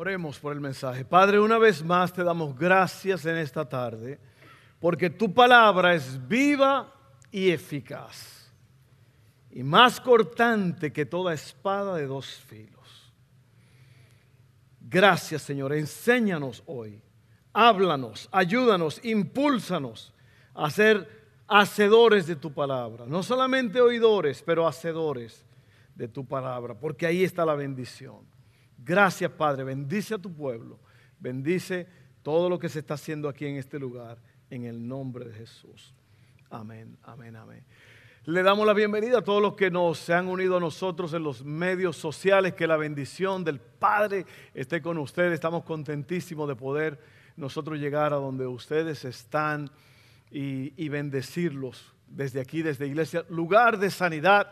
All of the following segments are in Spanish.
Oremos por el mensaje. Padre, una vez más te damos gracias en esta tarde porque tu palabra es viva y eficaz y más cortante que toda espada de dos filos. Gracias Señor, enséñanos hoy, háblanos, ayúdanos, impúlsanos a ser hacedores de tu palabra, no solamente oidores, pero hacedores de tu palabra, porque ahí está la bendición. Gracias, Padre. Bendice a tu pueblo. Bendice todo lo que se está haciendo aquí en este lugar, en el nombre de Jesús. Amén, amén, amén. Le damos la bienvenida a todos los que nos se han unido a nosotros en los medios sociales. Que la bendición del Padre esté con ustedes. Estamos contentísimos de poder nosotros llegar a donde ustedes están y, y bendecirlos desde aquí, desde Iglesia, lugar de sanidad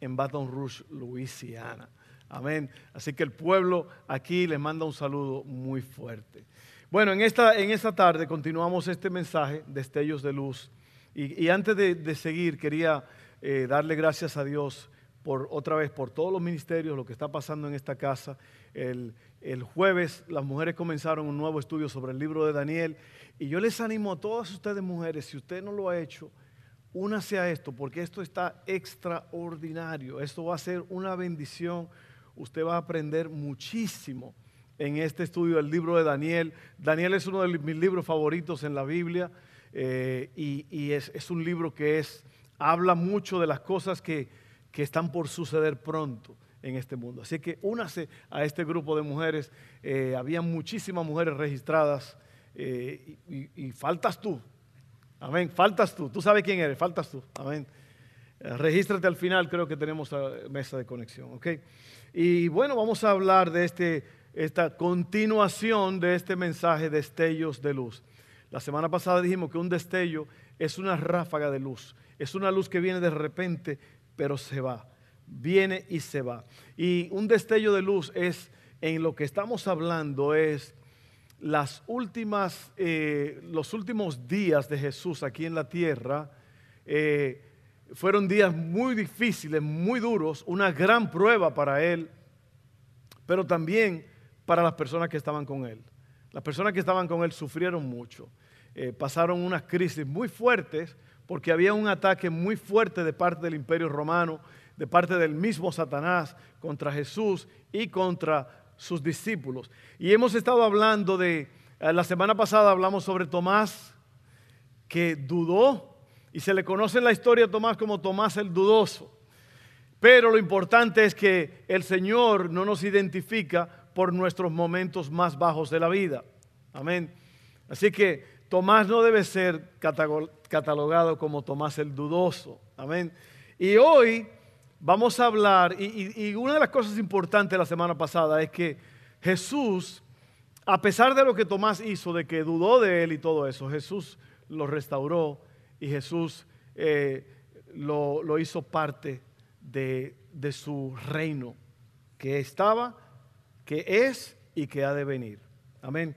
en Baton Rouge, Luisiana. Amén. Así que el pueblo aquí les manda un saludo muy fuerte. Bueno, en esta, en esta tarde continuamos este mensaje, Destellos de Luz. Y, antes de, seguir, quería eh, darle gracias a Dios por otra vez por todos los ministerios, lo que está pasando en esta casa. El, el, jueves las mujeres comenzaron un nuevo estudio sobre el libro de Daniel y yo les animo a todas ustedes mujeres, si usted no lo ha hecho, únase a esto porque esto está extraordinario. Esto va a ser una bendición usted va a aprender muchísimo en este estudio del libro de Daniel. Daniel es uno de mis libros favoritos en la Biblia eh, y, es, un libro que es, habla mucho de las cosas que, están por suceder pronto en este mundo. Así que únase a este grupo de mujeres. Eh, había muchísimas mujeres registradas eh, y, y, faltas tú. Amén. Faltas tú. Tú sabes quién eres. Faltas tú. Amén. regístrate al final. Creo que tenemos mesa de conexión. ¿ok? Y bueno, vamos a hablar de este, esta continuación de este mensaje de destellos de luz. La semana pasada dijimos que un destello es una ráfaga de luz, es una luz que viene de repente, pero se va, viene y se va. Y un destello de luz es, en lo que estamos hablando, es las últimas, eh, los últimos días de Jesús aquí en la tierra. Eh, fueron días muy difíciles, muy duros, una gran prueba para él, pero también para las personas que estaban con él. Las personas que estaban con él sufrieron mucho, eh, pasaron unas crisis muy fuertes porque había un ataque muy fuerte de parte del imperio romano, de parte del mismo Satanás contra Jesús y contra sus discípulos. Y hemos estado hablando de, eh, la semana pasada hablamos sobre Tomás, que dudó y se le conoce en la historia a Tomás como Tomás el dudoso. Pero lo importante es que el Señor no nos identifica por nuestros momentos más bajos de la vida. Amén. Así que Tomás no debe ser catalogado como Tomás el dudoso. Amén. Y hoy vamos a hablar, y, una de las cosas importantes la semana pasada es que Jesús, a pesar de lo que Tomás hizo, de que dudó de él y todo eso, Jesús lo restauró y Jesús eh, lo, hizo parte de, de su reino que estaba, que es y que ha de venir. Amén.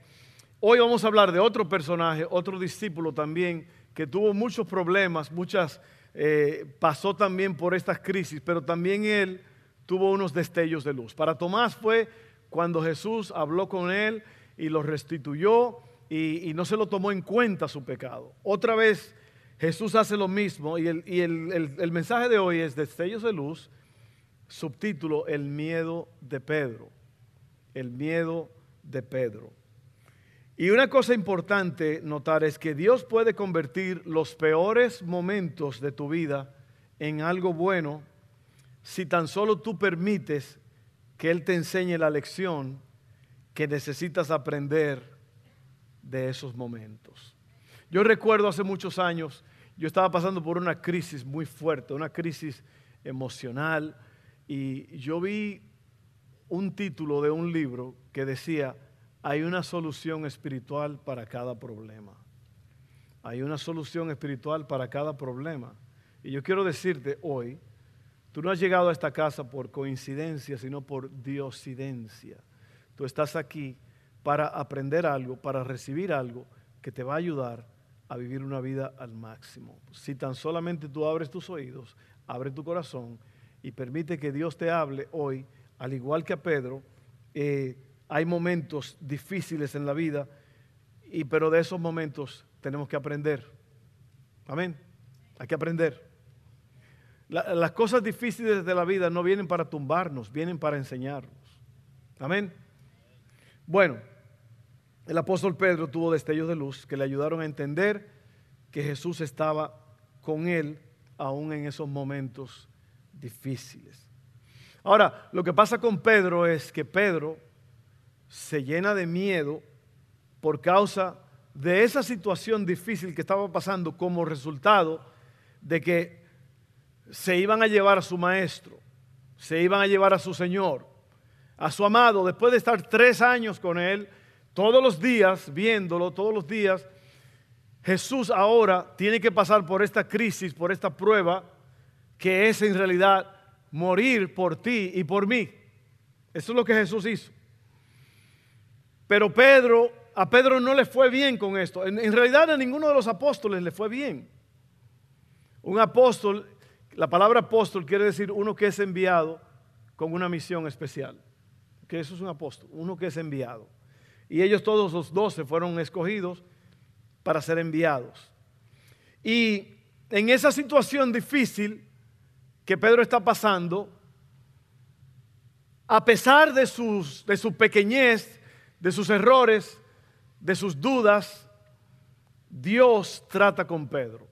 Hoy vamos a hablar de otro personaje, otro discípulo también, que tuvo muchos problemas, muchas, eh, pasó también por estas crisis, pero también él tuvo unos destellos de luz. Para Tomás fue cuando Jesús habló con él y lo restituyó y no se lo tomó en cuenta su pecado. Otra vez Jesús hace lo mismo y, el, mensaje de hoy es Destellos de Luz, subtítulo El miedo de Pedro. El miedo de Pedro. Y una cosa importante notar es que Dios puede convertir los peores momentos de tu vida en algo bueno si tan solo tú permites que Él te enseñe la lección que necesitas aprender de esos momentos. Yo recuerdo hace muchos años, yo estaba pasando por una crisis muy fuerte, una crisis emocional, y yo vi un título de un libro que decía, hay una solución espiritual para cada problema. Hay una solución espiritual para cada problema. Y yo quiero decirte hoy, tú no has llegado a esta casa por coincidencia, sino por diosidencia. Tú estás aquí para aprender algo, para recibir algo que te va a ayudar a vivir una vida al máximo. Si tan solamente tú abres tus oídos, abre tu corazón y permite que Dios te hable hoy, al igual que a Pedro, eh, hay momentos difíciles en la vida, y, pero de esos momentos tenemos que aprender. Amén. Hay que aprender. las cosas difíciles de la vida no vienen para tumbarnos, vienen para enseñarnos. Amén. Bueno, el apóstol Pedro tuvo destellos de luz que le ayudaron a entender que Jesús estaba con él aún en esos momentos difíciles. Ahora, lo que pasa con Pedro es que Pedro se llena de miedo por causa de esa situación difícil que estaba pasando como resultado de que se iban a llevar a su maestro, se iban a llevar a su Señor, a su amado, después de estar tres años con él, todos los días, viéndolo, todos los días, Jesús ahora tiene que pasar por esta crisis, por esta prueba, que es en realidad morir por ti y por mí. Eso es lo que Jesús hizo. Pero Pedro, a Pedro no le fue bien con esto. En, en, realidad a ninguno de los apóstoles le fue bien. Un apóstol, la palabra apóstol quiere decir uno que es enviado con una misión especial. Que eso es un apóstol, uno que es enviado. Y ellos todos los doce fueron escogidos para ser enviados. Y en esa situación difícil, que Pedro está pasando, a pesar de, de su pequeñez, de sus errores, de sus dudas, Dios trata con Pedro.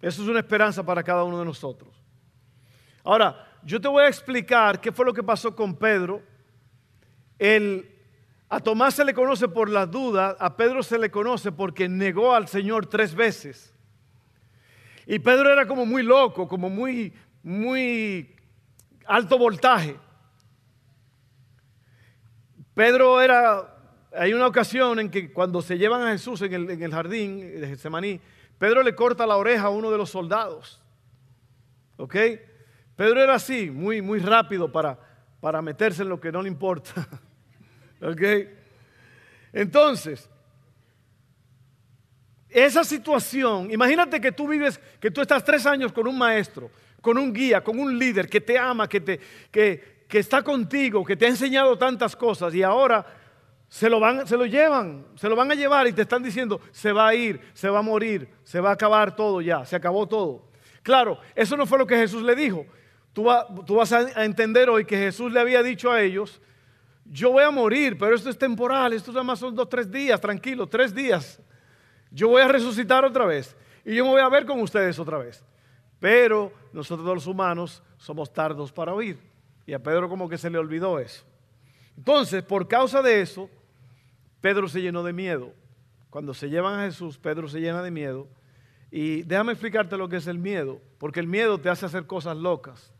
Eso es una esperanza para cada uno de nosotros. Ahora, yo te voy a explicar qué fue lo que pasó con Pedro. El, a Tomás se le conoce por las dudas, a Pedro se le conoce porque negó al Señor tres veces. Y Pedro era como muy loco, como muy, muy alto voltaje. Pedro era, hay una ocasión en que cuando se llevan a Jesús en el, jardín de Getsemaní, Pedro le corta la oreja a uno de los soldados. ¿Ok? Pedro era así, muy, muy rápido para, para meterse en lo que no le importa. ¿Ok? Entonces, esa situación, imagínate que tú vives, que tú estás tres años con un maestro, con un guía, con un líder que te ama, que, te, que, que está contigo, que te ha enseñado tantas cosas y ahora se lo, van, se lo llevan, se lo van a llevar y te están diciendo, se va a ir, se va a morir, se va a acabar todo ya, se acabó todo. Claro, eso no fue lo que Jesús le dijo. Tú, tú vas a entender hoy que Jesús le había dicho a ellos, yo voy a morir, pero esto es temporal, esto nada más son dos, tres días, tranquilo, tres días yo voy a resucitar otra vez y yo me voy a ver con ustedes otra vez. Pero nosotros los humanos somos tardos para oír. Y a Pedro como que se le olvidó eso. Entonces, por causa de eso, Pedro se llenó de miedo. Cuando se llevan a Jesús, Pedro se llena de miedo. Y déjame explicarte lo que es el miedo, porque el miedo te hace hacer cosas locas.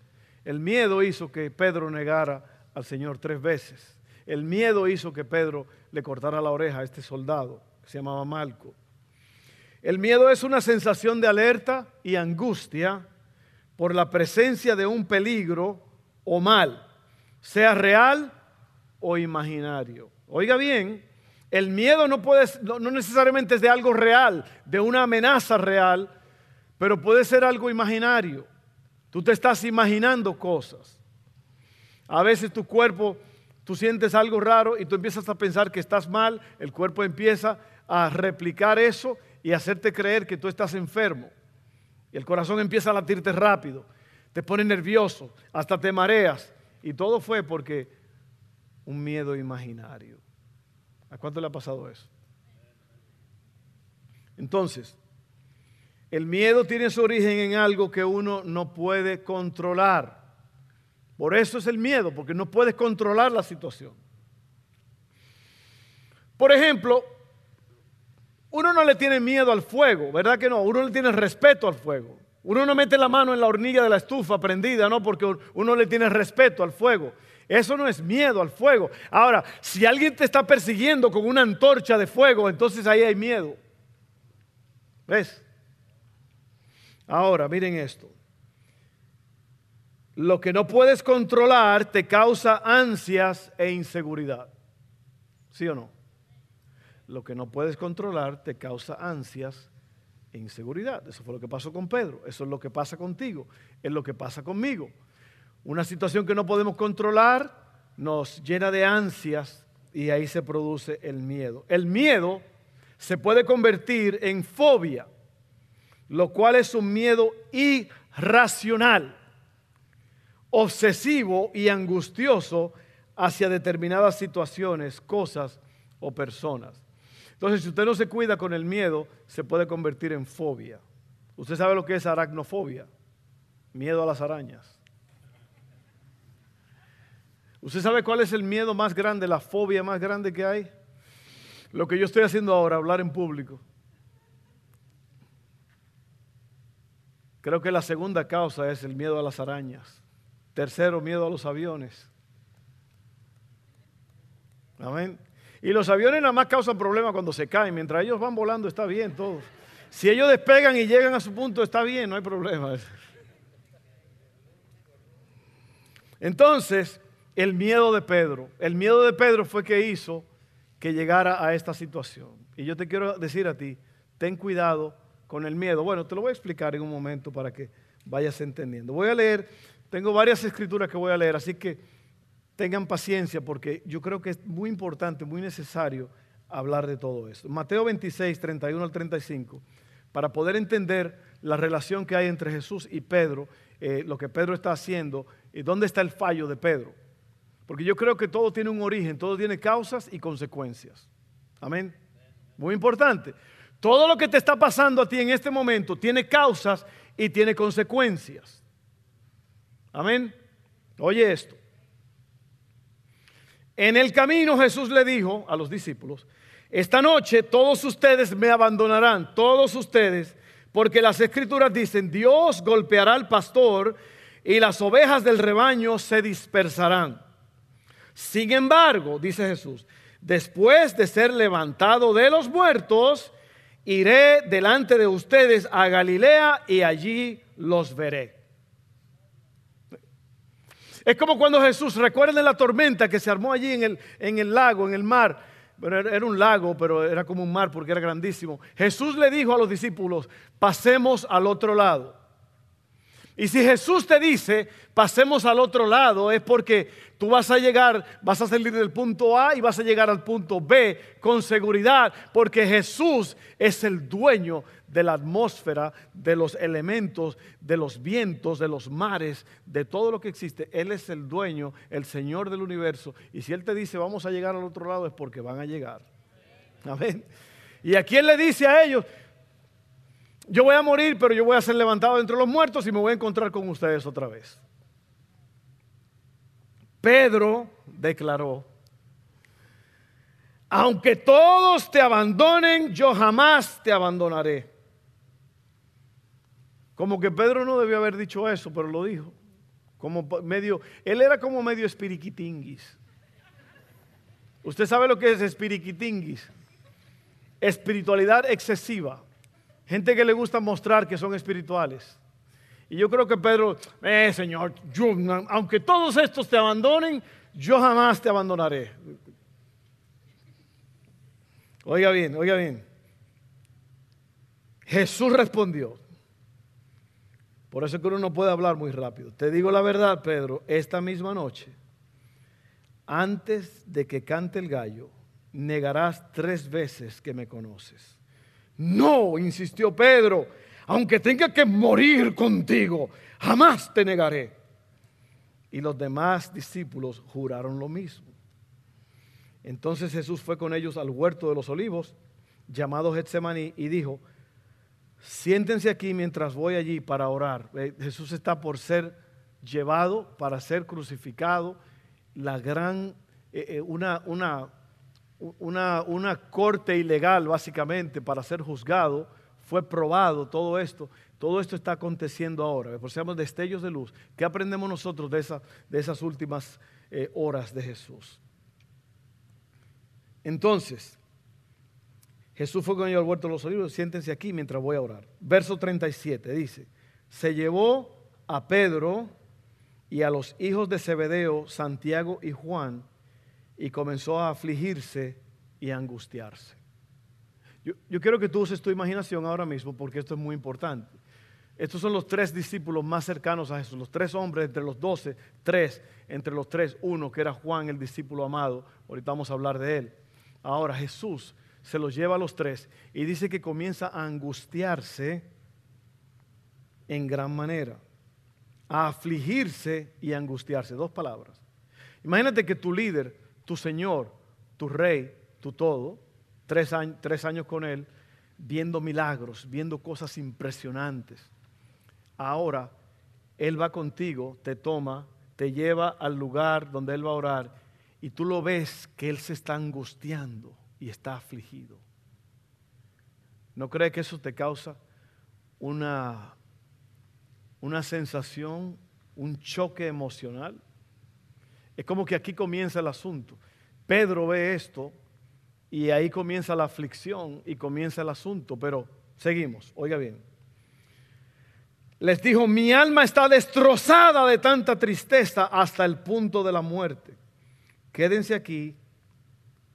El miedo hizo que Pedro negara al Señor tres veces. El miedo hizo que Pedro le cortara la oreja a este soldado que se llamaba Malco. El miedo es una sensación de alerta y angustia por la presencia de un peligro o mal, sea real o imaginario. Oiga bien, el miedo no, puede, no, necesariamente es de algo real, de una amenaza real, pero puede ser algo imaginario. Tú te estás imaginando cosas. A veces tu cuerpo, tú sientes algo raro y tú empiezas a pensar que estás mal, el cuerpo empieza a replicar eso y hacerte creer que tú estás enfermo. Y el corazón empieza a latirte rápido, te pone nervioso, hasta te mareas. Y todo fue porque un miedo imaginario. ¿A cuánto le ha pasado eso? Entonces, el miedo tiene su origen en algo que uno no puede controlar. Por eso es el miedo, porque no puedes controlar la situación. Por ejemplo, uno no le tiene miedo al fuego, ¿verdad que no? Uno le tiene respeto al fuego. Uno no mete la mano en la hornilla de la estufa prendida, ¿no? Porque uno le tiene respeto al fuego. Eso no es miedo al fuego. Ahora, si alguien te está persiguiendo con una antorcha de fuego, entonces ahí hay miedo. ¿Ves? Ahora, miren esto. Lo que no puedes controlar te causa ansias e inseguridad. ¿Sí o no? Lo que no puedes controlar te causa ansias e inseguridad. Eso fue lo que pasó con Pedro. Eso es lo que pasa contigo. Es lo que pasa conmigo. Una situación que no podemos controlar nos llena de ansias y ahí se produce el miedo. El miedo se puede convertir en fobia, lo cual es un miedo irracional, obsesivo y angustioso hacia determinadas situaciones, cosas o personas. Entonces, si usted no se cuida con el miedo, se puede convertir en fobia. Usted sabe lo que es aracnofobia, miedo a las arañas. ¿Usted sabe cuál es el miedo más grande, la fobia más grande que hay? Lo que yo estoy haciendo ahora, hablar en público. Creo que la segunda causa es el miedo a las arañas. Tercero, miedo a los aviones. Amén. Y los aviones nada más causan problemas cuando se caen. Mientras ellos van volando está bien todo. Si ellos despegan y llegan a su punto está bien, no hay problema. Entonces, el miedo de Pedro. El miedo de Pedro fue que hizo que llegara a esta situación. Y yo te quiero decir a ti, ten cuidado con el miedo. Bueno, te lo voy a explicar en un momento para que vayas entendiendo. Voy a leer, tengo varias escrituras que voy a leer, así que tengan paciencia porque yo creo que es muy importante, muy necesario hablar de todo esto. Mateo 26, 31 al 35, para poder entender la relación que hay entre Jesús y Pedro, eh, lo que Pedro está haciendo y dónde está el fallo de Pedro. Porque yo creo que todo tiene un origen, todo tiene causas y consecuencias. Amén. Muy importante. Todo lo que te está pasando a ti en este momento tiene causas y tiene consecuencias. Amén. Oye esto. En el camino Jesús le dijo a los discípulos, esta noche todos ustedes me abandonarán, todos ustedes, porque las escrituras dicen, Dios golpeará al pastor y las ovejas del rebaño se dispersarán. Sin embargo, dice Jesús, después de ser levantado de los muertos, iré delante de ustedes a Galilea y allí los veré. Es como cuando Jesús, recuerden la tormenta que se armó allí en el, en el lago, en el mar. Bueno, era un lago, pero era como un mar porque era grandísimo. Jesús le dijo a los discípulos, pasemos al otro lado. Y si Jesús te dice, pasemos al otro lado, es porque tú vas a llegar, vas a salir del punto A y vas a llegar al punto B con seguridad, porque Jesús es el dueño de la atmósfera, de los elementos, de los vientos, de los mares, de todo lo que existe. Él es el dueño, el Señor del universo. Y si Él te dice, vamos a llegar al otro lado, es porque van a llegar. Amén. Y a quién le dice a ellos, yo voy a morir, pero yo voy a ser levantado entre los muertos y me voy a encontrar con ustedes otra vez. Pedro declaró, aunque todos te abandonen, yo jamás te abandonaré. Como que Pedro no debió haber dicho eso, pero lo dijo. Como medio, él era como medio espiriquitinguis. Usted sabe lo que es espiriquitinguis. Espiritualidad excesiva. Gente que le gusta mostrar que son espirituales. Y yo creo que Pedro, eh, Señor, aunque todos estos te abandonen, yo jamás te abandonaré. Oiga bien, oiga bien. Jesús respondió. Por eso que uno no puede hablar muy rápido. Te digo la verdad, Pedro, esta misma noche, antes de que cante el gallo, negarás tres veces que me conoces. No, insistió Pedro, aunque tenga que morir contigo, jamás te negaré. Y los demás discípulos juraron lo mismo. Entonces Jesús fue con ellos al huerto de los olivos, llamado Getsemaní, y dijo, siéntense aquí mientras voy allí para orar. Eh, Jesús está por ser llevado, para ser crucificado, la gran, eh, eh, una, una una, una corte ilegal básicamente para ser juzgado, fue probado todo esto. Todo esto está aconteciendo ahora. Por seamos destellos de luz. ¿Qué aprendemos nosotros de, esa, de esas últimas horas de Jesús? Entonces, Jesús fue con ellos al huerto de los olivos, siéntense aquí mientras voy a orar. Verso 37 dice, se llevó a Pedro y a los hijos de Zebedeo, Santiago y Juan, y comenzó a afligirse y a angustiarse. Yo, yo, quiero que tú uses tu imaginación ahora mismo porque esto es muy importante. Estos son los tres discípulos más cercanos a Jesús, los tres hombres entre los doce, tres, entre los tres, uno que era Juan, el discípulo amado. Ahorita vamos a hablar de él. Ahora Jesús se los lleva a los tres y dice que comienza a angustiarse en gran manera, a afligirse y angustiarse. Dos palabras. Imagínate que tu líder, tu Señor, tu Rey, tu todo, tres años, tres años con Él, viendo milagros, viendo cosas impresionantes. Ahora Él va contigo, te toma, te lleva al lugar donde Él va a orar y tú lo ves que Él se está angustiando y está afligido. ¿No cree que eso te causa una, una sensación, un choque emocional? Es como que aquí comienza el asunto. Pedro ve esto y ahí comienza la aflicción y comienza el asunto, pero seguimos, oiga bien. Les dijo, mi alma está destrozada de tanta tristeza hasta el punto de la muerte. Quédense aquí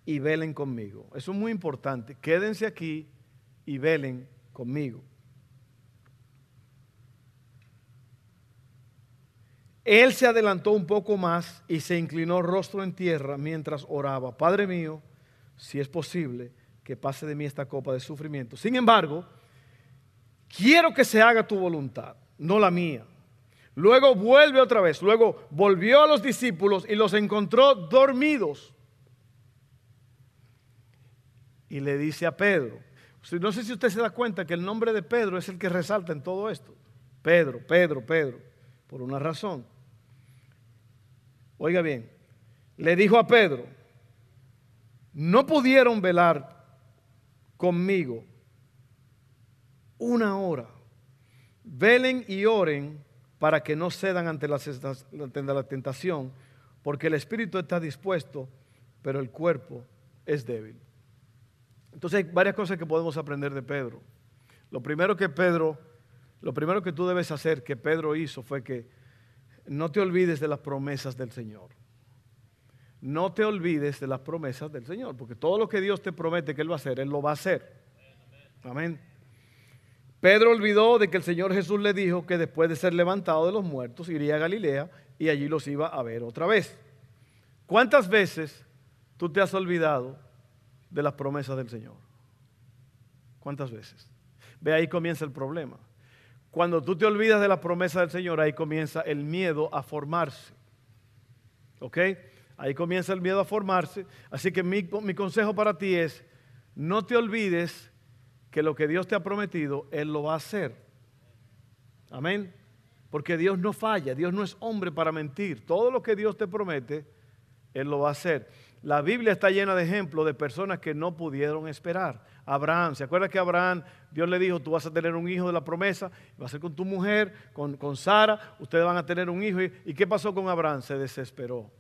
y velen conmigo. Eso es muy importante. Quédense aquí y velen conmigo. Él se adelantó un poco más y se inclinó rostro en tierra mientras oraba. Padre mío, si es posible, que pase de mí esta copa de sufrimiento. Sin embargo, quiero que se haga tu voluntad, no la mía. Luego vuelve otra vez. Luego volvió a los discípulos y los encontró dormidos y le dice a Pedro, no sé si usted se da cuenta que el nombre de Pedro es el que resalta en todo esto. Pedro, Pedro, Pedro, por una razón. Oiga bien, le dijo a Pedro, no pudieron velar conmigo una hora. Velen y oren para que no cedan ante la, la tentación, porque el espíritu está dispuesto, pero el cuerpo es débil. Entonces hay varias cosas que podemos aprender de Pedro. Lo primero que Pedro, lo primero que tú debes hacer que Pedro hizo fue que no te olvides de las promesas del Señor. No te olvides de las promesas del Señor, porque todo lo que Dios te promete que Él va a hacer, Él lo va a hacer. Amén. Pedro olvidó de que el Señor Jesús le dijo que después de ser levantado de los muertos iría a Galilea y allí los iba a ver otra vez. ¿Cuántas veces tú te has olvidado de las promesas del Señor. ¿Cuántas veces? Ve ahí comienza el problema. Cuando tú te olvidas de las promesas del Señor, ahí comienza el miedo a formarse. ¿Ok? Ahí comienza el miedo a formarse. Así que mi, mi consejo para ti es, no te olvides que lo que Dios te ha prometido, Él lo va a hacer. Amén. Porque Dios no falla, Dios no es hombre para mentir. Todo lo que Dios te promete, Él lo va a hacer. La Biblia está llena de ejemplos de personas que no pudieron esperar. Abraham, ¿se acuerda que Abraham, Dios le dijo, tú vas a tener un hijo de la promesa, va a ser con tu mujer, con, con Sara, ustedes van a tener un hijo. ¿Y qué pasó con Abraham? Se desesperó.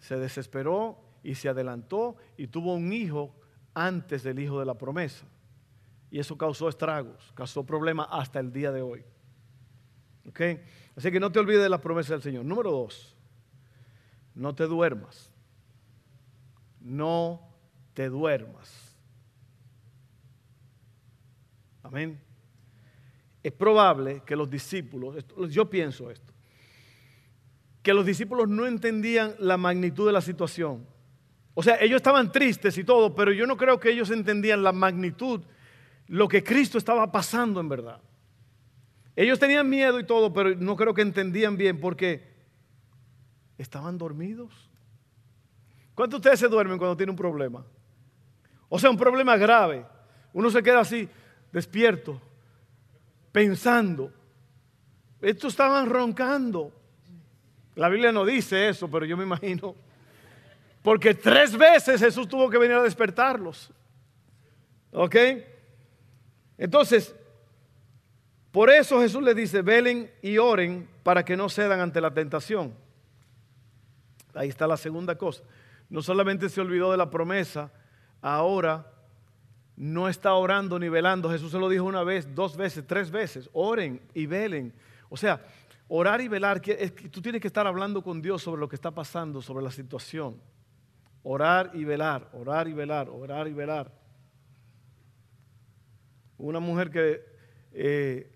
Se desesperó y se adelantó y tuvo un hijo antes del hijo de la promesa. Y eso causó estragos, causó problemas hasta el día de hoy. ¿Ok? Así que no te olvides de la promesa del Señor. Número dos, no te duermas no te duermas. Amén. Es probable que los discípulos, yo pienso esto, que los discípulos no entendían la magnitud de la situación. O sea, ellos estaban tristes y todo, pero yo no creo que ellos entendían la magnitud, lo que Cristo estaba pasando en verdad. Ellos tenían miedo y todo, pero no creo que entendían bien porque estaban dormidos. ¿Cuántos de ustedes se duermen cuando tienen un problema? O sea, un problema grave. Uno se queda así, despierto, pensando. Estos estaban roncando. La Biblia no dice eso, pero yo me imagino. Porque tres veces Jesús tuvo que venir a despertarlos. ¿Ok? Entonces, por eso Jesús les dice, velen y oren para que no cedan ante la tentación. Ahí está la segunda cosa no solamente se olvidó de la promesa, ahora no está orando ni velando. Jesús se lo dijo una vez, dos veces, tres veces. Oren y velen. O sea, orar y velar, que tú tienes que estar hablando con Dios sobre lo que está pasando, sobre la situación. Orar y velar, orar y velar, orar y velar. Una mujer que eh,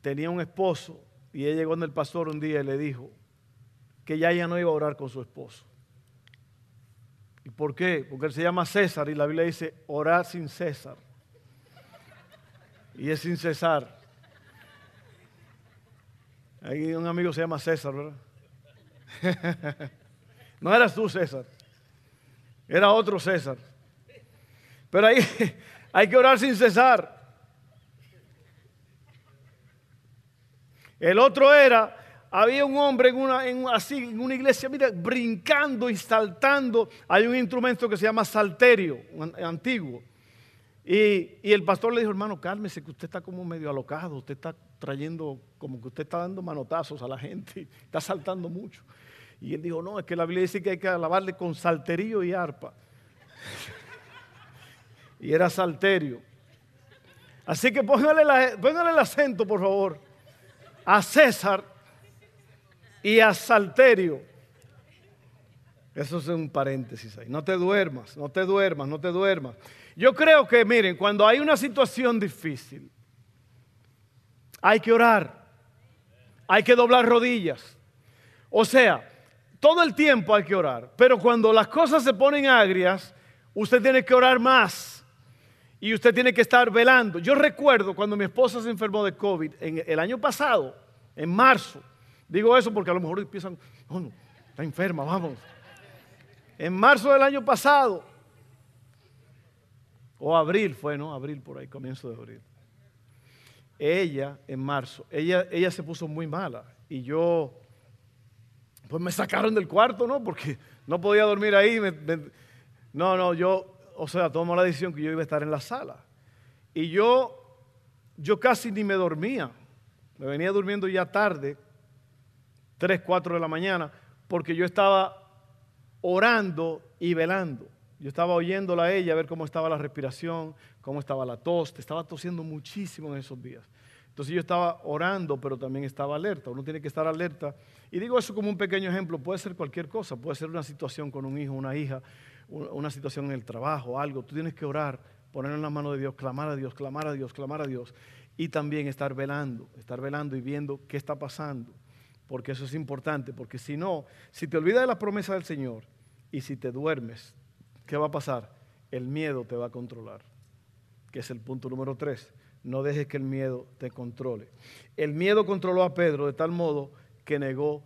tenía un esposo y ella llegó donde el pastor un día y le dijo que ya ella no iba a orar con su esposo. ¿Y por qué? Porque él se llama César y la Biblia dice orar sin César. Y es sin cesar. Hay un amigo se llama César, ¿verdad? no eras tú, César. Era otro César. Pero ahí hay que orar sin cesar. El otro era, había un hombre en una, así, en una iglesia, mira, brincando y saltando. Hay un instrumento que se llama salterio, antiguo. Y, y, el pastor le dijo, hermano, cálmese, que usted está como medio alocado, usted está trayendo, como que usted está dando manotazos a la gente, está saltando mucho. Y él dijo, no, es que la Biblia dice que hay que alabarle con salterio y arpa. y era salterio. Así que póngale, póngale el acento, por favor a César y a Salterio. Eso es un paréntesis ahí. No te duermas, no te duermas, no te duermas. Yo creo que, miren, cuando hay una situación difícil, hay que orar, hay que doblar rodillas. O sea, todo el tiempo hay que orar, pero cuando las cosas se ponen agrias, usted tiene que orar más y usted tiene que estar velando. Yo recuerdo cuando mi esposa se enfermó de COVID en el año pasado, en marzo. Digo eso porque a lo mejor empiezan, no, no, está enferma, vamos. En marzo del año pasado, o abril fue, ¿no? Abril por ahí, comienzo de abril. Ella, en marzo, ella, ella se puso muy mala y yo, pues me sacaron del cuarto, ¿no? Porque no podía dormir ahí. no, no, yo o sea, tomó la decisión que yo iba a estar en la sala. Y yo, yo casi ni me dormía. Me venía durmiendo ya tarde, 3, 4 de la mañana, porque yo estaba orando y velando. Yo estaba oyéndola a ella, a ver cómo estaba la respiración, cómo estaba la tos. Estaba tosiendo muchísimo en esos días. Entonces yo estaba orando, pero también estaba alerta. Uno tiene que estar alerta. Y digo eso como un pequeño ejemplo. Puede ser cualquier cosa. Puede ser una situación con un hijo, una hija una situación en el trabajo, algo, tú tienes que orar, poner en la mano de Dios, clamar a Dios, clamar a Dios, clamar a Dios. Y también estar velando, estar velando y viendo qué está pasando. Porque eso es importante, porque si no, si te olvidas de la promesa del Señor y si te duermes, ¿qué va a pasar? El miedo te va a controlar, que es el punto número tres. No dejes que el miedo te controle. El miedo controló a Pedro de tal modo que negó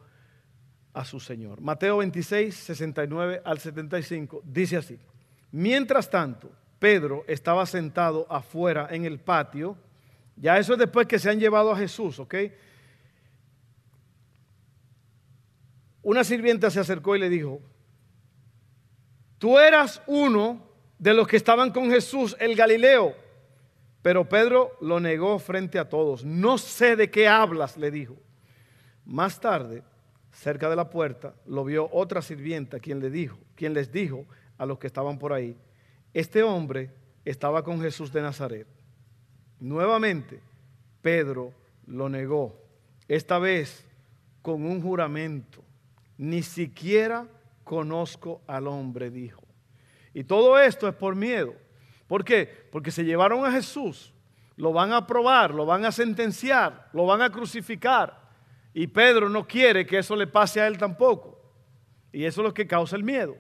a su Señor. Mateo 26, 69 al 75 dice así. Mientras tanto, Pedro estaba sentado afuera en el patio. Ya eso es después que se han llevado a Jesús, ¿ok? Una sirvienta se acercó y le dijo, tú eras uno de los que estaban con Jesús, el Galileo. Pero Pedro lo negó frente a todos. No sé de qué hablas, le dijo. Más tarde, cerca de la puerta, lo vio otra sirvienta quien le dijo, quien les dijo a los que estaban por ahí, este hombre estaba con Jesús de Nazaret. Nuevamente, Pedro lo negó, esta vez con un juramento. Ni siquiera conozco al hombre, dijo. Y todo esto es por miedo. ¿Por qué? Porque se llevaron a Jesús, lo van a probar, lo van a sentenciar, lo van a crucificar. Y Pedro no quiere que eso le pase a él tampoco. Y eso es lo que causa el miedo.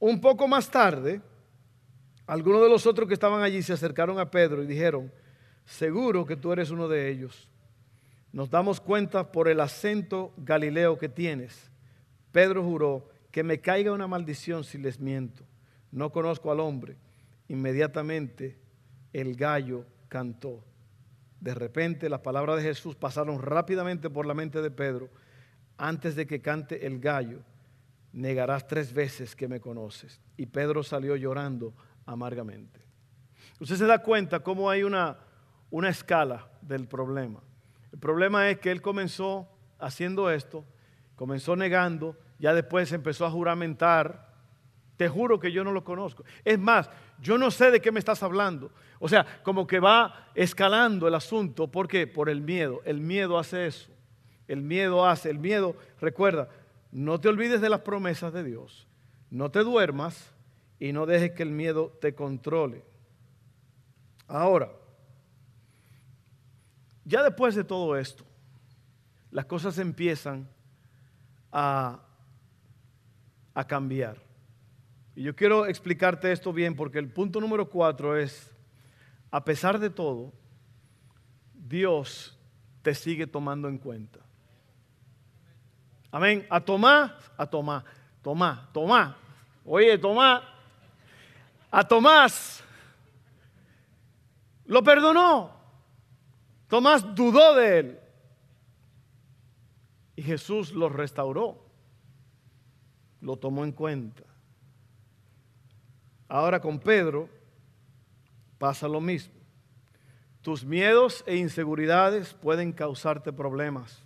Un poco más tarde, algunos de los otros que estaban allí se acercaron a Pedro y dijeron, seguro que tú eres uno de ellos. Nos damos cuenta por el acento galileo que tienes. Pedro juró que me caiga una maldición si les miento. No conozco al hombre. Inmediatamente el gallo cantó. De repente las palabras de Jesús pasaron rápidamente por la mente de Pedro. Antes de que cante el gallo, negarás tres veces que me conoces. Y Pedro salió llorando amargamente. Usted se da cuenta cómo hay una, una escala del problema. El problema es que él comenzó haciendo esto, comenzó negando ya después empezó a juramentar. Te juro que yo no lo conozco. Es más, yo no sé de qué me estás hablando. O sea, como que va escalando el asunto. ¿Por qué? Por el miedo. El miedo hace eso. El miedo hace, el miedo, recuerda, no te olvides de las promesas de Dios. No te duermas y no dejes que el miedo te controle. Ahora, ya después de todo esto, las cosas empiezan a, a cambiar. Y yo quiero explicarte esto bien porque el punto número cuatro es, a pesar de todo, Dios te sigue tomando en cuenta. Amén. A Tomás, a Tomás, Tomás, Tomás. Oye, Tomás, a Tomás lo perdonó. Tomás dudó de él. Y Jesús lo restauró. Lo tomó en cuenta. Ahora con Pedro pasa lo mismo. Tus miedos e inseguridades pueden causarte problemas.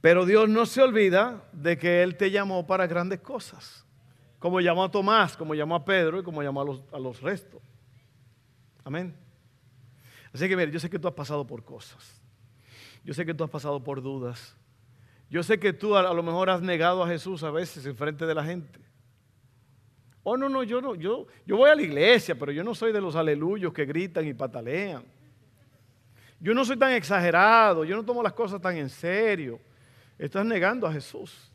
Pero Dios no se olvida de que Él te llamó para grandes cosas. Como llamó a Tomás, como llamó a Pedro y como llamó a los, a los restos. Amén. Así que mire, yo sé que tú has pasado por cosas. Yo sé que tú has pasado por dudas. Yo sé que tú a, lo mejor has negado a Jesús a veces en frente de la gente. Oh, no, no, yo no, yo, yo voy a la iglesia, pero yo no soy de los aleluyos que gritan y patalean. Yo no soy tan exagerado, yo no tomo las cosas tan en serio. Estás negando a Jesús.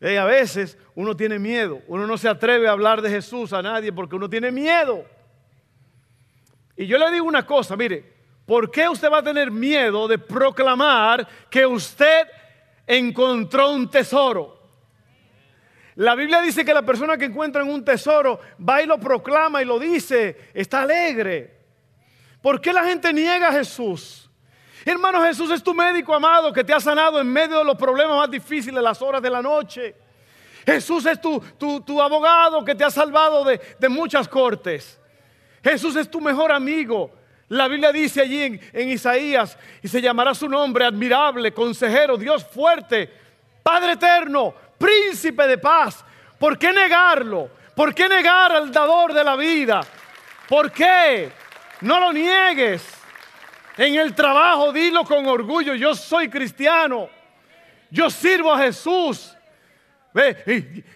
Y a veces uno tiene miedo, uno no se atreve a hablar de Jesús a nadie porque uno tiene miedo. Y yo le digo una cosa, mire, ¿por qué usted va a tener miedo de proclamar que usted encontró un tesoro? La Biblia dice que la persona que encuentra en un tesoro va y lo proclama y lo dice, está alegre. ¿Por qué la gente niega a Jesús? Hermano, Jesús es tu médico amado que te ha sanado en medio de los problemas más difíciles, las horas de la noche. Jesús es tu, tu, abogado que te ha salvado de, de muchas cortes. Jesús es tu mejor amigo. La Biblia dice allí en, Isaías, y se llamará su nombre admirable, consejero, Dios fuerte, Padre eterno, príncipe de paz. ¿Por qué negarlo? ¿Por qué negar al dador de la vida? ¿Por qué? No lo niegues. En el trabajo dilo con orgullo, yo soy cristiano. Yo sirvo a Jesús.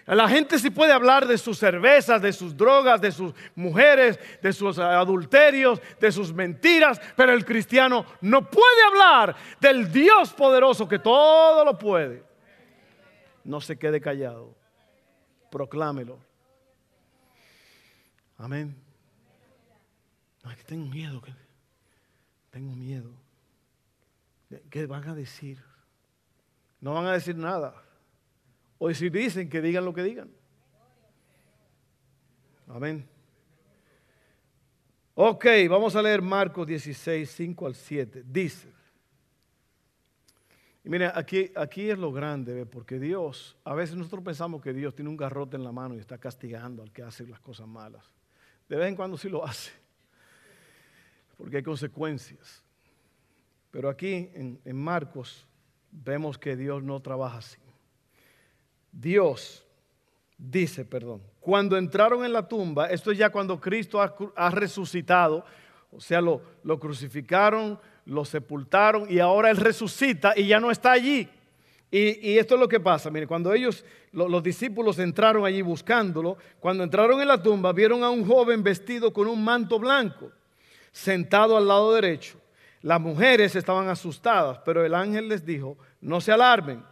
La gente sí puede hablar de sus cervezas, de sus drogas, de sus mujeres, de sus adulterios, de sus mentiras, pero el cristiano no puede hablar del Dios poderoso que todo lo puede. No se quede callado, proclámelo. Amén. tengo miedo, tengo miedo. ¿Qué van a decir? No van a decir nada. O si dicen que digan lo que digan. Amén. Ok, vamos a leer Marcos 16, 5 al 7. Dice. Y mire, aquí, aquí es lo grande, porque Dios, a veces nosotros pensamos que Dios tiene un garrote en la mano y está castigando al que hace las cosas malas. De vez en cuando sí lo hace, porque hay consecuencias. Pero aquí en, en Marcos vemos que Dios no trabaja así. Dios dice, perdón, cuando entraron en la tumba, esto es ya cuando Cristo ha, resucitado, o sea, lo, crucificaron, lo sepultaron y ahora Él resucita y ya no está allí. Y, esto es lo que pasa, mire, cuando ellos, los discípulos entraron allí buscándolo, cuando entraron en la tumba vieron a un joven vestido con un manto blanco, sentado al lado derecho. Las mujeres estaban asustadas, pero el ángel les dijo, no se alarmen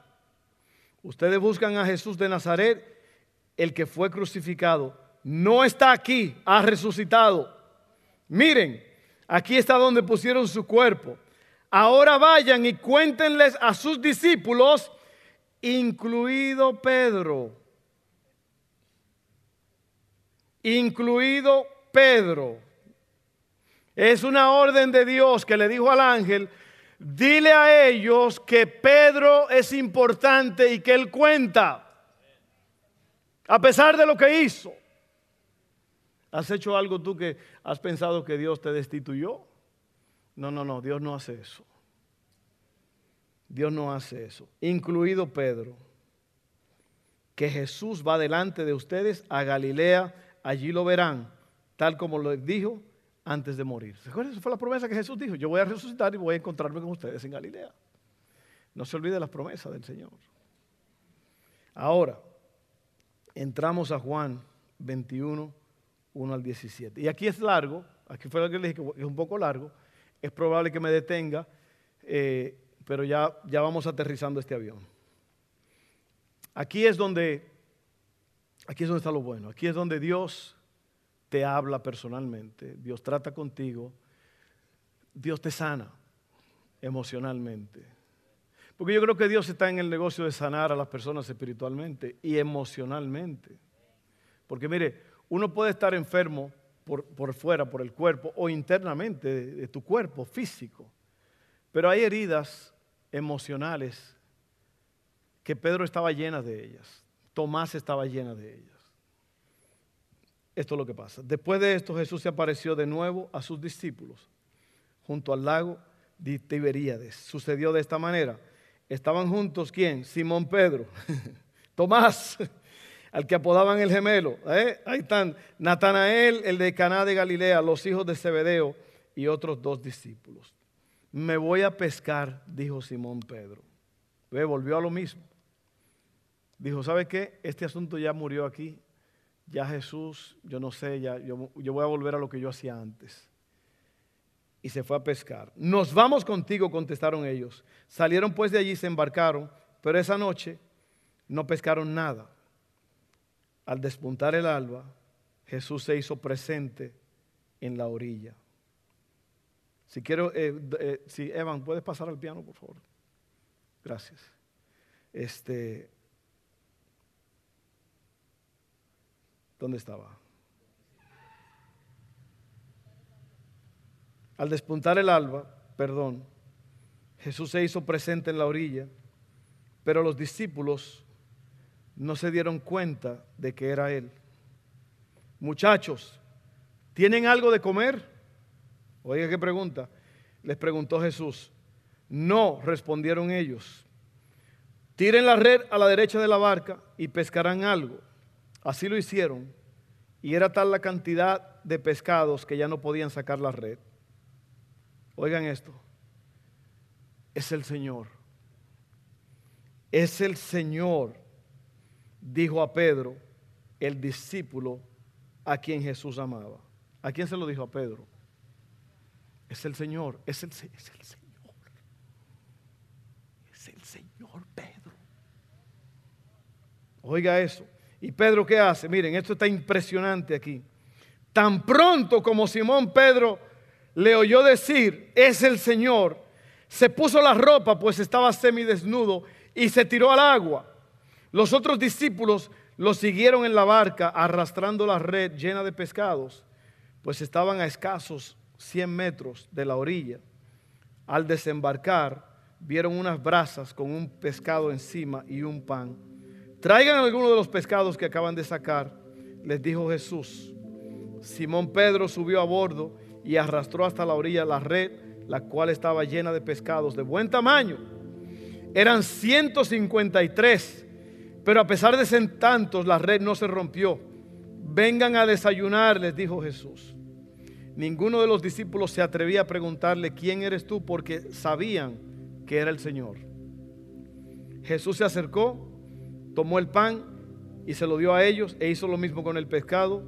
Ustedes buscan a Jesús de Nazaret, el que fue crucificado. No está aquí, ha resucitado. Miren, aquí está donde pusieron su cuerpo. Ahora vayan y cuéntenles a sus discípulos, incluido Pedro. Incluido Pedro. Es una orden de Dios que le dijo al ángel, Dile a ellos que Pedro es importante y que él cuenta. A pesar de lo que hizo. ¿Has hecho algo tú que has pensado que Dios te destituyó? No, no, no, Dios no hace eso. Dios no hace eso, incluido Pedro. que Jesús va delante de ustedes a Galilea, allí lo verán, tal como lo dijo antes de morir. ¿Se acuerdan? Esa fue la promesa que Jesús dijo, yo voy a resucitar y voy a encontrarme con ustedes en Galilea. No se olvide las promesas del Señor. Ahora, entramos a Juan 21, 1 al 17. Y aquí es largo, aquí fue lo que le dije que es un poco largo, es probable que me detenga, eh, pero ya, ya vamos aterrizando este avión. Aquí es donde, aquí es donde está lo bueno, aquí es donde Dios te habla personalmente, Dios trata contigo, Dios te sana emocionalmente. Porque yo creo que Dios está en el negocio de sanar a las personas espiritualmente y emocionalmente. Porque mire, uno puede estar enfermo por, fuera, por el cuerpo, o internamente de, tu cuerpo físico. Pero hay heridas emocionales que Pedro estaba llena de ellas. Tomás estaba llena de ellas. Esto es lo que pasa. Después de esto Jesús se apareció de nuevo a sus discípulos junto al lago de Tiberíades. Sucedió de esta manera. Estaban juntos, ¿quién? Simón Pedro, Tomás, al que apodaban el gemelo. ¿eh? Ahí están Natanael, el de Caná de Galilea, los hijos de Zebedeo y otros dos discípulos. Me voy a pescar, dijo Simón Pedro. ¿Ve? Volvió a lo mismo. Dijo, ¿sabe qué? Este asunto ya murió aquí. Ya Jesús, yo no sé, ya, yo, yo voy a volver a lo que yo hacía antes. Y se fue a pescar. Nos vamos contigo, contestaron ellos. Salieron pues de allí, se embarcaron, pero esa noche no pescaron nada. Al despuntar el alba, Jesús se hizo presente en la orilla. Si quiero, eh, eh, si Evan, ¿puedes pasar al piano, por favor? Gracias. Este, ¿dónde estaba? Al despuntar el alba, perdón, Jesús se hizo presente en la orilla, pero los discípulos no se dieron cuenta de que era Él. Muchachos, ¿tienen algo de comer? Oiga, ¿qué pregunta? Les preguntó Jesús. No, respondieron ellos. Tiren la red a la derecha de la barca y pescarán algo. Así lo hicieron. Y era tal la cantidad de pescados que ya no podían sacar la red. Oigan esto. Es el Señor. Es el Señor dijo a Pedro, el discípulo a quien Jesús amaba. ¿A quién se lo dijo a Pedro? Es el Señor, es el, es el Señor. Es el Señor Pedro. Oiga eso. ¿Y Pedro qué hace? Miren, esto está impresionante aquí. Tan pronto como Simón Pedro le oyó decir, es el Señor, se puso la ropa, pues estaba semidesnudo, y se tiró al agua. Los otros discípulos lo siguieron en la barca arrastrando la red llena de pescados, pues estaban a escasos 100 metros de la orilla. Al desembarcar, vieron unas brasas con un pescado encima y un pan. Traigan alguno de los pescados que acaban de sacar, les dijo Jesús. Simón Pedro subió a bordo y arrastró hasta la orilla la red, la cual estaba llena de pescados de buen tamaño. Eran 153 pero a pesar de ser tantos, la red no se rompió. Vengan a desayunar, les dijo Jesús. Ninguno de los discípulos se atrevía a preguntarle, ¿quién eres tú? Porque sabían que era el Señor. Jesús se acercó, tomó el pan y se lo dio a ellos e hizo lo mismo con el pescado.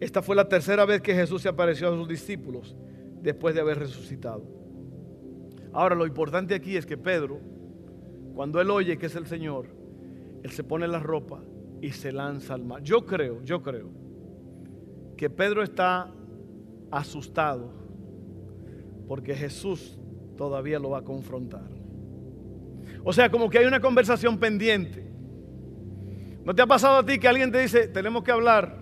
Esta fue la tercera vez que Jesús se apareció a sus discípulos después de haber resucitado. Ahora lo importante aquí es que Pedro, cuando él oye que es el Señor, él se pone la ropa y se lanza al mar. Yo creo, yo creo que Pedro está asustado porque Jesús todavía lo va a confrontar. O sea, como que hay una conversación pendiente. ¿No te ha pasado a ti que alguien te dice, tenemos que hablar?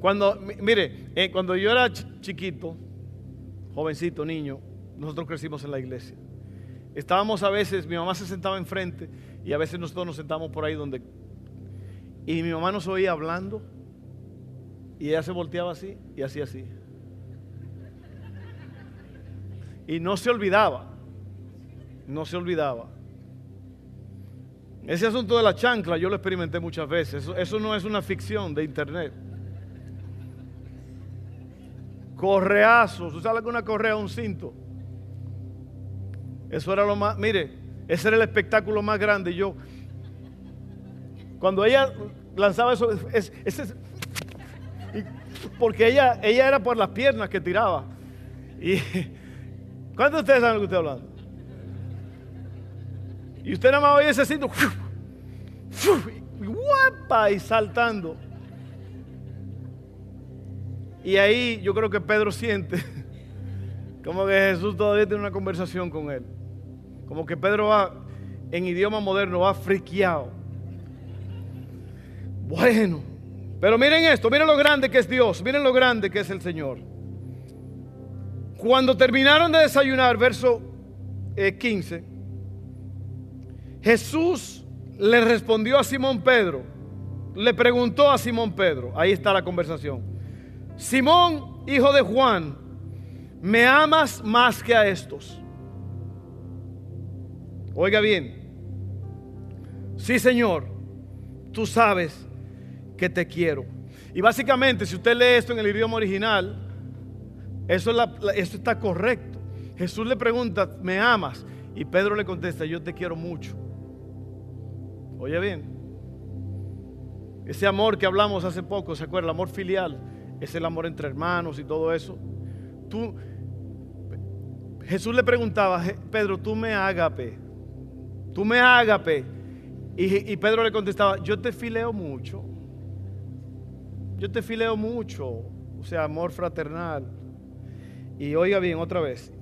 Cuando, mire, eh, cuando yo era chiquito, jovencito, niño, nosotros crecimos en la iglesia. Estábamos a veces, mi mamá se sentaba enfrente y a veces nosotros nos sentamos por ahí donde... Y mi mamá nos oía hablando y ella se volteaba así y hacía así. Y no se olvidaba, no se olvidaba. Ese asunto de la chancla yo lo experimenté muchas veces. Eso, no es una ficción de internet. Correazos. ¿Usted sabe una correa un cinto? Eso era lo más. Mire, ese era el espectáculo más grande. Yo, cuando ella lanzaba eso, es, porque ella, ella era por las piernas que tiraba. ¿Cuántos de ustedes saben lo que estoy hablando? Y usted nada más oye ese cinto. Guapa y saltando. Y ahí yo creo que Pedro siente como que Jesús todavía tiene una conversación con él. Como que Pedro va, en idioma moderno, va friqueado. Bueno, pero miren esto, miren lo grande que es Dios, miren lo grande que es el Señor. Cuando terminaron de desayunar, verso 15, eh, Jesús le respondió a Simón Pedro, le preguntó a Simón Pedro, ahí está la conversación, Simón, hijo de Juan, ¿me amas más que a estos? Oiga bien, sí Señor, tú sabes que te quiero. Y básicamente, si usted lee esto en el idioma original, eso, eso está correcto. Jesús le pregunta, ¿me amas? Y Pedro le contesta, yo te quiero mucho. Oye bien, ese amor que hablamos hace poco, ¿se acuerda? El amor filial, es el amor entre hermanos y todo eso. Tú, Jesús le preguntaba, Pedro, tú me ágape tú me ágape. Y, y Pedro le contestaba, yo te fileo mucho. Yo te fileo mucho. O sea, amor fraternal. Y oiga bien, otra vez.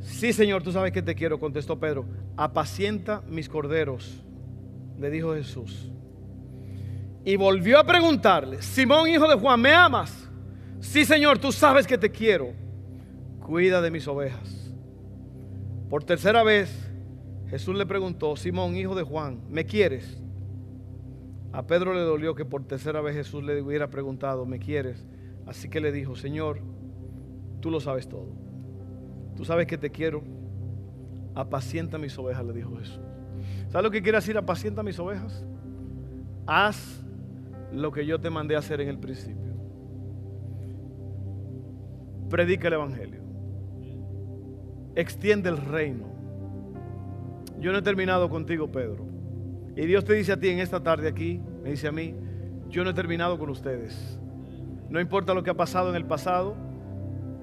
Sí, Señor, tú sabes que te quiero, contestó Pedro. Apacienta mis corderos, le dijo Jesús. Y volvió a preguntarle, Simón, hijo de Juan, ¿me amas? Sí, Señor, tú sabes que te quiero. Cuida de mis ovejas. Por tercera vez, Jesús le preguntó, Simón, hijo de Juan, ¿me quieres? A Pedro le dolió que por tercera vez Jesús le hubiera preguntado, ¿me quieres? Así que le dijo, Señor, tú lo sabes todo. Tú sabes que te quiero. Apacienta mis ovejas, le dijo Jesús. ¿Sabes lo que quiere decir apacienta mis ovejas? Haz lo que yo te mandé a hacer en el principio. Predica el Evangelio extiende el reino. Yo no he terminado contigo, Pedro. Y Dios te dice a ti en esta tarde aquí, me dice a mí, yo no he terminado con ustedes. No importa lo que ha pasado en el pasado,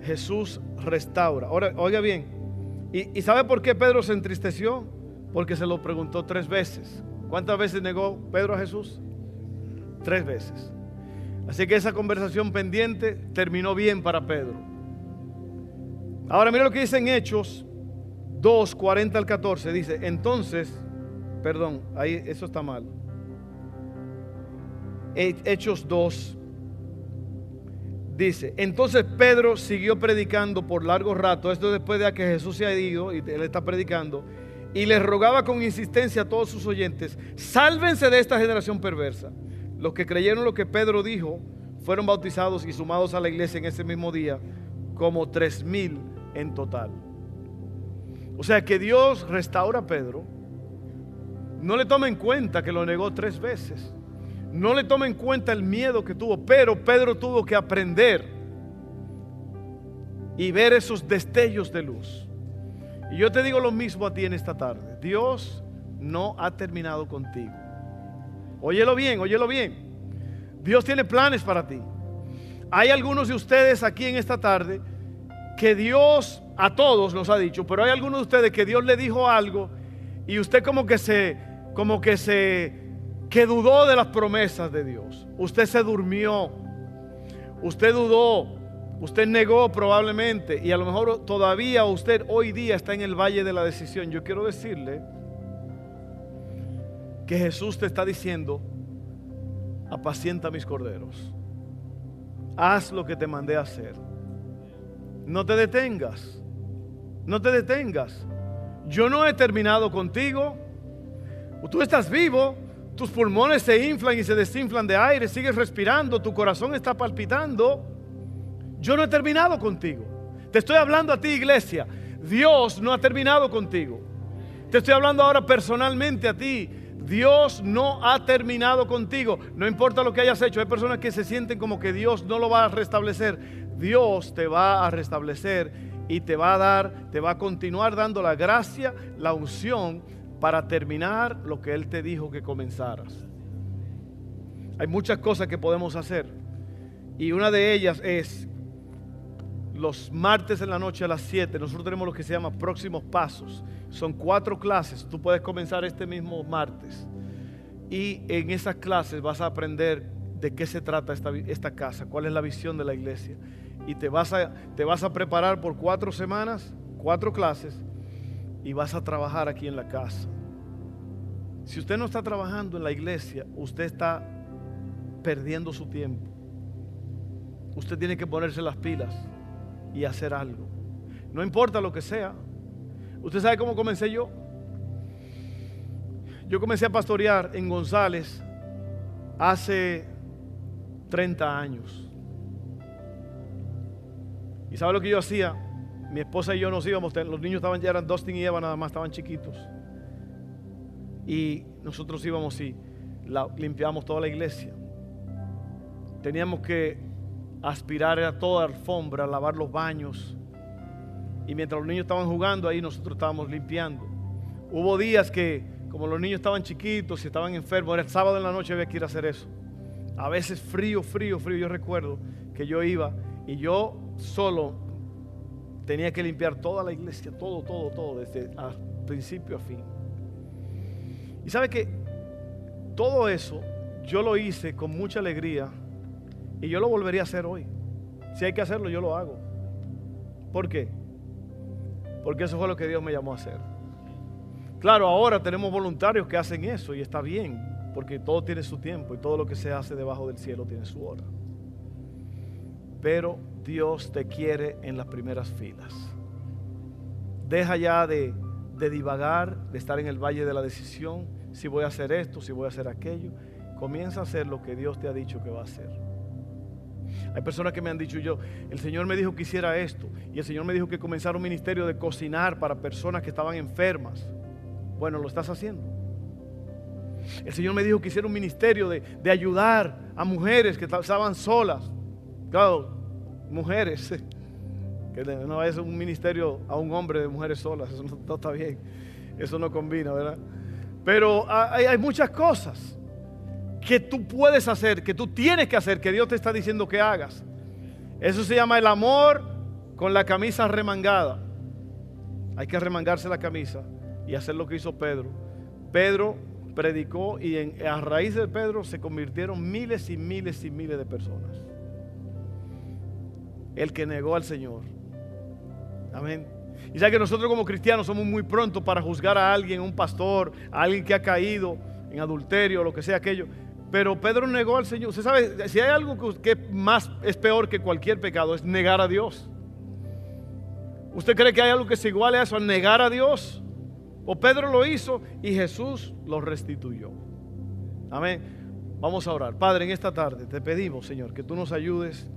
Jesús restaura. Ahora, oiga bien, ¿y, sabe por qué Pedro se entristeció? Porque se lo preguntó tres veces. ¿Cuántas veces negó Pedro a Jesús? Tres veces. Así que esa conversación pendiente terminó bien para Pedro. Ahora mira lo que dice en Hechos 2, 40 al 14. Dice, entonces, perdón, ahí eso está mal. Hechos 2 dice, entonces Pedro siguió predicando por largo rato, esto después de que Jesús se ha ido y él está predicando, y le rogaba con insistencia a todos sus oyentes, sálvense de esta generación perversa. Los que creyeron lo que Pedro dijo fueron bautizados y sumados a la iglesia en ese mismo día como tres mil en total. O sea que Dios restaura a Pedro. No le toma en cuenta que lo negó tres veces. No le toma en cuenta el miedo que tuvo. Pero Pedro tuvo que aprender y ver esos destellos de luz. Y yo te digo lo mismo a ti en esta tarde. Dios no ha terminado contigo. Óyelo bien, óyelo bien. Dios tiene planes para ti. Hay algunos de ustedes aquí en esta tarde que Dios a todos nos ha dicho, pero hay algunos de ustedes que Dios le dijo algo y usted como que se, como que se, que dudó de las promesas de Dios. Usted se durmió, usted dudó, usted negó probablemente y a lo mejor todavía usted hoy día está en el valle de la decisión. Yo quiero decirle que Jesús te está diciendo, apacienta mis corderos, haz lo que te mandé a hacer. No te detengas. No te detengas. Yo no he terminado contigo. Tú estás vivo. Tus pulmones se inflan y se desinflan de aire. Sigues respirando. Tu corazón está palpitando. Yo no he terminado contigo. Te estoy hablando a ti, iglesia. Dios no ha terminado contigo. Te estoy hablando ahora personalmente a ti. Dios no ha terminado contigo. No importa lo que hayas hecho. Hay personas que se sienten como que Dios no lo va a restablecer. Dios te va a restablecer y te va a dar, te va a continuar dando la gracia, la unción para terminar lo que Él te dijo que comenzaras. Hay muchas cosas que podemos hacer. Y una de ellas es los martes en la noche a las 7. Nosotros tenemos lo que se llama próximos pasos. Son cuatro clases. Tú puedes comenzar este mismo martes. Y en esas clases vas a aprender de qué se trata esta, esta casa, cuál es la visión de la iglesia. Y te vas, a, te vas a preparar por cuatro semanas, cuatro clases, y vas a trabajar aquí en la casa. Si usted no está trabajando en la iglesia, usted está perdiendo su tiempo. Usted tiene que ponerse las pilas y hacer algo. No importa lo que sea. ¿Usted sabe cómo comencé yo? Yo comencé a pastorear en González hace 30 años. ¿Y sabe lo que yo hacía? Mi esposa y yo nos íbamos, los niños estaban ya eran Dustin y Eva nada más, estaban chiquitos. Y nosotros íbamos y limpiamos toda la iglesia. Teníamos que aspirar a toda alfombra, lavar los baños. Y mientras los niños estaban jugando ahí, nosotros estábamos limpiando. Hubo días que, como los niños estaban chiquitos y estaban enfermos, era el sábado en la noche había que ir a hacer eso. A veces frío, frío, frío. Yo recuerdo que yo iba y yo solo tenía que limpiar toda la iglesia, todo, todo, todo, desde principio a fin. Y sabe que todo eso yo lo hice con mucha alegría y yo lo volvería a hacer hoy. Si hay que hacerlo, yo lo hago. ¿Por qué? Porque eso fue lo que Dios me llamó a hacer. Claro, ahora tenemos voluntarios que hacen eso y está bien, porque todo tiene su tiempo y todo lo que se hace debajo del cielo tiene su hora. Pero Dios te quiere en las primeras filas. Deja ya de, de divagar, de estar en el valle de la decisión, si voy a hacer esto, si voy a hacer aquello. Comienza a hacer lo que Dios te ha dicho que va a hacer. Hay personas que me han dicho yo, el Señor me dijo que hiciera esto y el Señor me dijo que comenzara un ministerio de cocinar para personas que estaban enfermas. Bueno, lo estás haciendo. El Señor me dijo que hiciera un ministerio de, ayudar a mujeres que estaban solas. Claro, mujeres. Que no es un ministerio a un hombre de mujeres solas. Eso no, está bien. Eso no combina, ¿verdad? Pero hay muchas cosas que tú puedes hacer, que tú tienes que hacer, que Dios te está diciendo que hagas. Eso se llama el amor con la camisa remangada. Hay que remangarse la camisa y hacer lo que hizo Pedro. Pedro predicó y a raíz de Pedro se convirtieron miles y miles y miles de personas. El que negó al Señor. Amén. Y ya que nosotros como cristianos somos muy prontos para juzgar a alguien, un pastor, a alguien que ha caído en adulterio, lo que sea aquello. Pero Pedro negó al Señor. Usted sabe, si hay algo que, más es peor que cualquier pecado, es negar a Dios. ¿Usted cree que hay algo que se iguale a eso, a negar a Dios? O Pedro lo hizo y Jesús lo restituyó. Amén. Vamos a orar. Padre, en esta tarde te pedimos, Señor, que tú nos ayudes.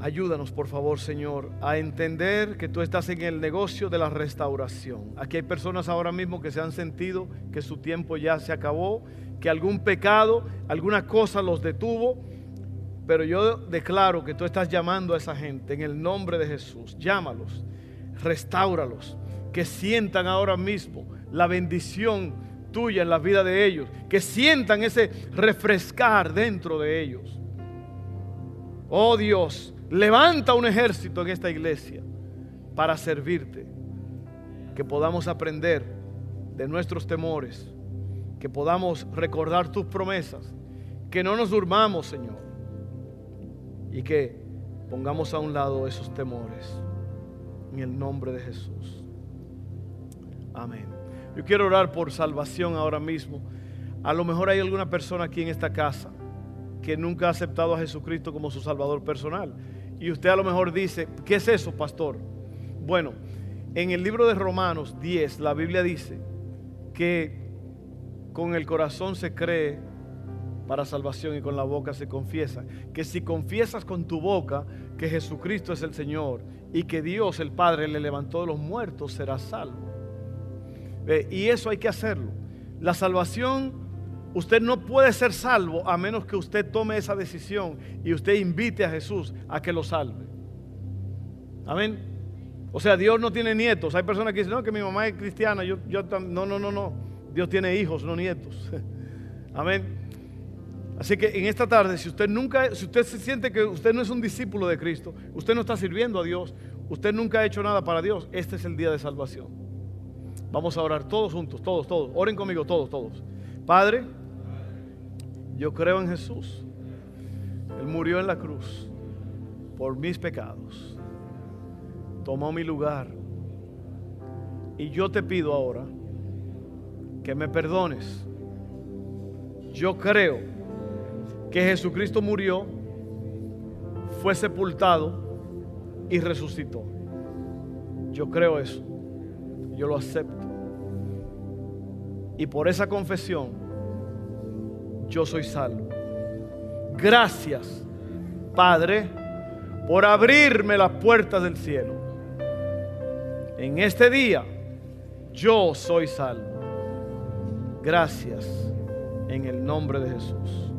Ayúdanos, por favor, Señor, a entender que tú estás en el negocio de la restauración. Aquí hay personas ahora mismo que se han sentido que su tiempo ya se acabó que algún pecado, alguna cosa los detuvo. Pero yo declaro que tú estás llamando a esa gente en el nombre de Jesús. Llámalos, restáuralos, que sientan ahora mismo la bendición tuya en la vida de ellos, que sientan ese refrescar dentro de ellos. Oh Dios, levanta un ejército en esta iglesia para servirte, que podamos aprender de nuestros temores que podamos recordar tus promesas, que no nos durmamos, Señor, y que pongamos a un lado esos temores en el nombre de Jesús. Amén. Yo quiero orar por salvación ahora mismo. A lo mejor hay alguna persona aquí en esta casa que nunca ha aceptado a Jesucristo como su Salvador personal. Y usted a lo mejor dice, ¿qué es eso, pastor? Bueno, en el libro de Romanos 10, la Biblia dice que con el corazón se cree para salvación y con la boca se confiesa. Que si confiesas con tu boca que Jesucristo es el Señor y que Dios el Padre le levantó de los muertos, serás salvo. y eso hay que hacerlo. La salvación, usted no puede ser salvo a menos que usted tome esa decisión y usted invite a Jesús a que lo salve. Amén. O sea, Dios no tiene nietos. Hay personas que dicen, no, que mi mamá es cristiana. Yo, yo, no, no, no, no. Dios tiene hijos, no nietos. Amén. Así que en esta tarde, si usted nunca, si usted se siente que usted no es un discípulo de Cristo, usted no está sirviendo a Dios, usted nunca ha hecho nada para Dios, este es el día de salvación. Vamos a orar todos juntos, todos, todos. Oren conmigo, todos, todos. Padre, yo creo en Jesús. Él murió en la cruz por mis pecados. Tomó mi lugar. Y yo te pido ahora que me perdones. Yo creo que Jesucristo murió, fue sepultado y resucitó. Yo creo eso. Yo lo acepto. Y por esa confesión, yo soy salvo. Gracias, Padre, por abrirme las puertas del cielo. En este día, yo soy salvo. Gracias en el nombre de Jesús.